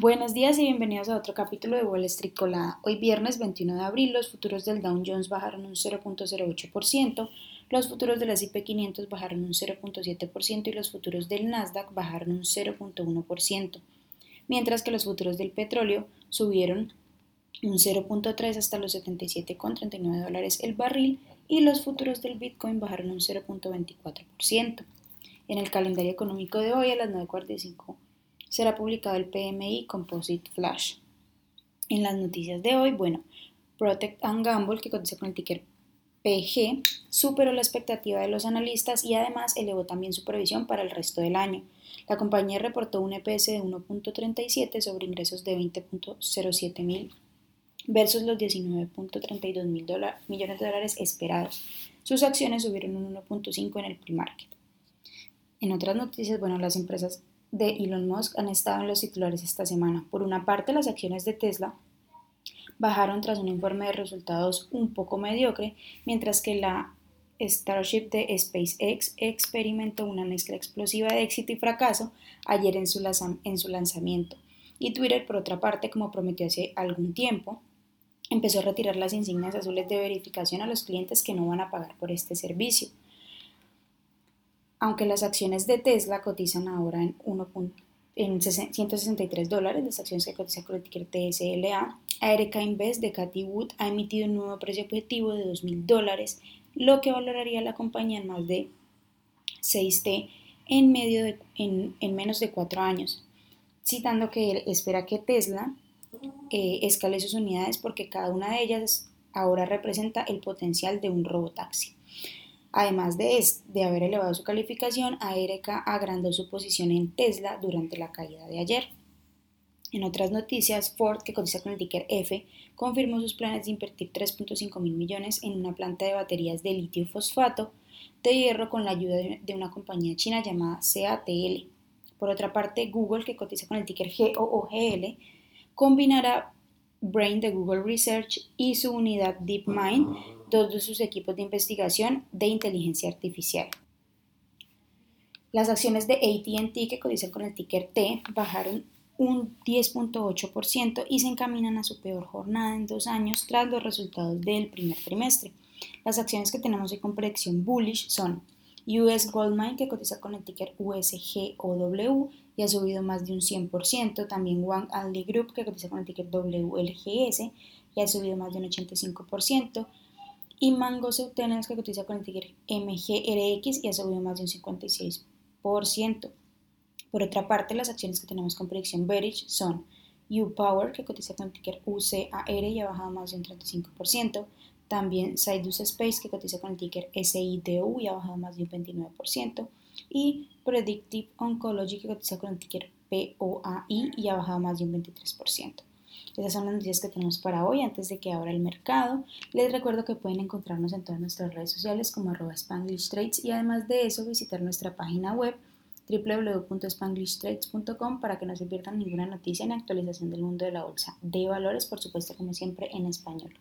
Buenos días y bienvenidos a otro capítulo de Wall Street Colada. Hoy viernes 21 de abril los futuros del Dow Jones bajaron un 0.08%, los futuros del S&P 500 bajaron un 0.7% y los futuros del Nasdaq bajaron un 0.1%, mientras que los futuros del petróleo subieron un 0.3 hasta los 77,39 dólares el barril y los futuros del Bitcoin bajaron un 0.24%. En el calendario económico de hoy a las 9.45 será publicado el PMI Composite Flash. En las noticias de hoy, bueno, Protect and Gamble, que cotiza con el ticker PG, superó la expectativa de los analistas y además elevó también su previsión para el resto del año. La compañía reportó un EPS de 1.37 sobre ingresos de 20.07 mil versus los 19.32 mil millones de dólares esperados. Sus acciones subieron un 1.5 en el pre-market. En otras noticias, bueno, las empresas de Elon Musk han estado en los titulares esta semana. Por una parte, las acciones de Tesla bajaron tras un informe de resultados un poco mediocre, mientras que la Starship de SpaceX experimentó una mezcla explosiva de éxito y fracaso ayer en su, en su lanzamiento. Y Twitter, por otra parte, como prometió hace algún tiempo, empezó a retirar las insignias azules de verificación a los clientes que no van a pagar por este servicio. Aunque las acciones de Tesla cotizan ahora en, 1. en 163 dólares, las acciones que cotizan con TSLA, Aereca Invest de Cathy Wood ha emitido un nuevo precio objetivo de 2.000 dólares, lo que valoraría la compañía en más de 6T en, menos de 4 años, citando que espera que Tesla eh, escale sus unidades porque cada una de ellas ahora representa el potencial de un robotaxi. Además de, de haber elevado su calificación, Aereca agrandó su posición en Tesla durante la caída de ayer. En otras noticias, Ford, que cotiza con el ticker F, confirmó sus planes de invertir 3.5 mil millones en una planta de baterías de litio fosfato de hierro con la ayuda de una compañía china llamada CATL. Por otra parte, Google, que cotiza con el ticker GOOGL, combinará Brain de Google Research y su unidad DeepMind dos de sus equipos de investigación de inteligencia artificial. Las acciones de ATT que cotizan con el ticker T bajaron un 10.8% y se encaminan a su peor jornada en dos años tras los resultados del primer trimestre. Las acciones que tenemos hoy con predicción bullish son US Goldmine que cotiza con el ticker USGOW y ha subido más de un 100%, también Wang Anli Group que cotiza con el ticker WLGS y ha subido más de un 85%, y Mango Soutenance que cotiza con el ticker MGRX y ha subido más de un 56%. Por otra parte, las acciones que tenemos con predicción bearish son U-Power que cotiza con el ticker UCAR y ha bajado más de un 35%, también Sidus Space que cotiza con el ticker SIDU y ha bajado más de un 29%, y Predictive Oncology que cotiza con el ticker POAI y ha bajado más de un 23%. Esas son las noticias que tenemos para hoy antes de que abra el mercado. Les recuerdo que pueden encontrarnos en todas nuestras redes sociales como arroba y además de eso visitar nuestra página web www.spanglishtrades.com para que no se pierdan ninguna noticia ni actualización del mundo de la bolsa de valores, por supuesto como siempre en español.